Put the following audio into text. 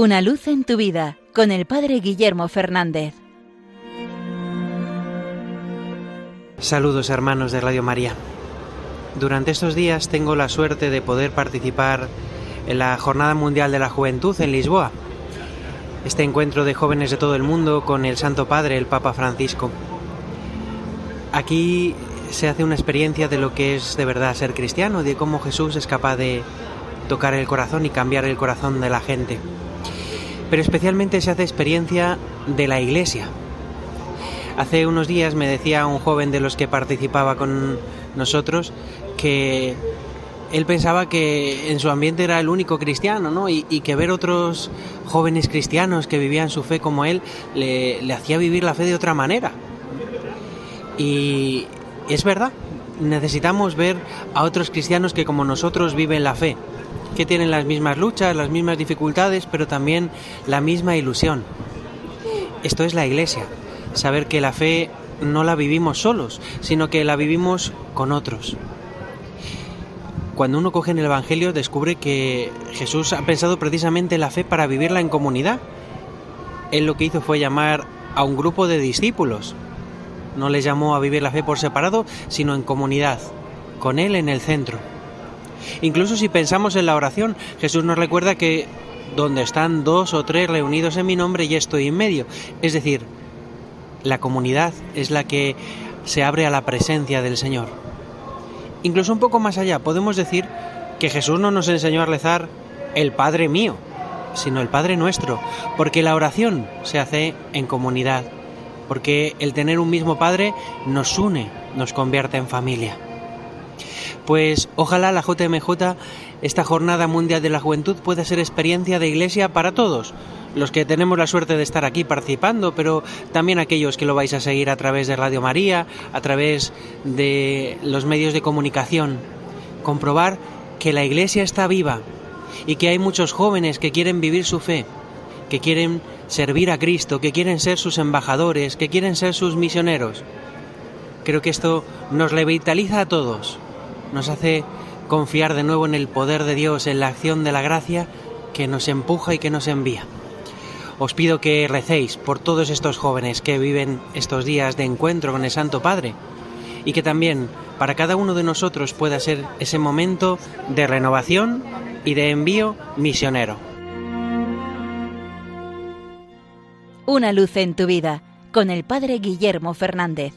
Una luz en tu vida con el Padre Guillermo Fernández. Saludos hermanos de Radio María. Durante estos días tengo la suerte de poder participar en la Jornada Mundial de la Juventud en Lisboa. Este encuentro de jóvenes de todo el mundo con el Santo Padre, el Papa Francisco. Aquí se hace una experiencia de lo que es de verdad ser cristiano, de cómo Jesús es capaz de tocar el corazón y cambiar el corazón de la gente pero especialmente se hace experiencia de la iglesia. Hace unos días me decía un joven de los que participaba con nosotros que él pensaba que en su ambiente era el único cristiano, ¿no? Y, que ver otros jóvenes cristianos que vivían su fe como él le, le hacía vivir la fe de otra manera. Y es verdad, necesitamos ver a otros cristianos que como nosotros viven la fe que tienen las mismas luchas, las mismas dificultades, pero también la misma ilusión. Esto es la Iglesia, saber que la fe no la vivimos solos, sino que la vivimos con otros. Cuando uno coge en el Evangelio descubre que Jesús ha pensado precisamente la fe para vivirla en comunidad. Él lo que hizo fue llamar a un grupo de discípulos. No les llamó a vivir la fe por separado, sino en comunidad, con Él en el centro. Incluso si pensamos en la oración, Jesús nos recuerda que donde están dos o tres reunidos en mi nombre, ya estoy en medio. Es decir, la comunidad es la que se abre a la presencia del Señor. Incluso un poco más allá, podemos decir que Jesús no nos enseñó a rezar el Padre mío, sino el Padre nuestro, porque la oración se hace en comunidad, porque el tener un mismo Padre nos une, nos convierte en familia. Pues ojalá la JMJ, esta Jornada Mundial de la Juventud, pueda ser experiencia de iglesia para todos, los que tenemos la suerte de estar aquí participando, pero también aquellos que lo vais a seguir a través de Radio María, a través de los medios de comunicación. Comprobar que la iglesia está viva y que hay muchos jóvenes que quieren vivir su fe, que quieren servir a Cristo, que quieren ser sus embajadores, que quieren ser sus misioneros. Creo que esto nos revitaliza a todos nos hace confiar de nuevo en el poder de Dios, en la acción de la gracia que nos empuja y que nos envía. Os pido que recéis por todos estos jóvenes que viven estos días de encuentro con el Santo Padre y que también para cada uno de nosotros pueda ser ese momento de renovación y de envío misionero. Una luz en tu vida con el Padre Guillermo Fernández.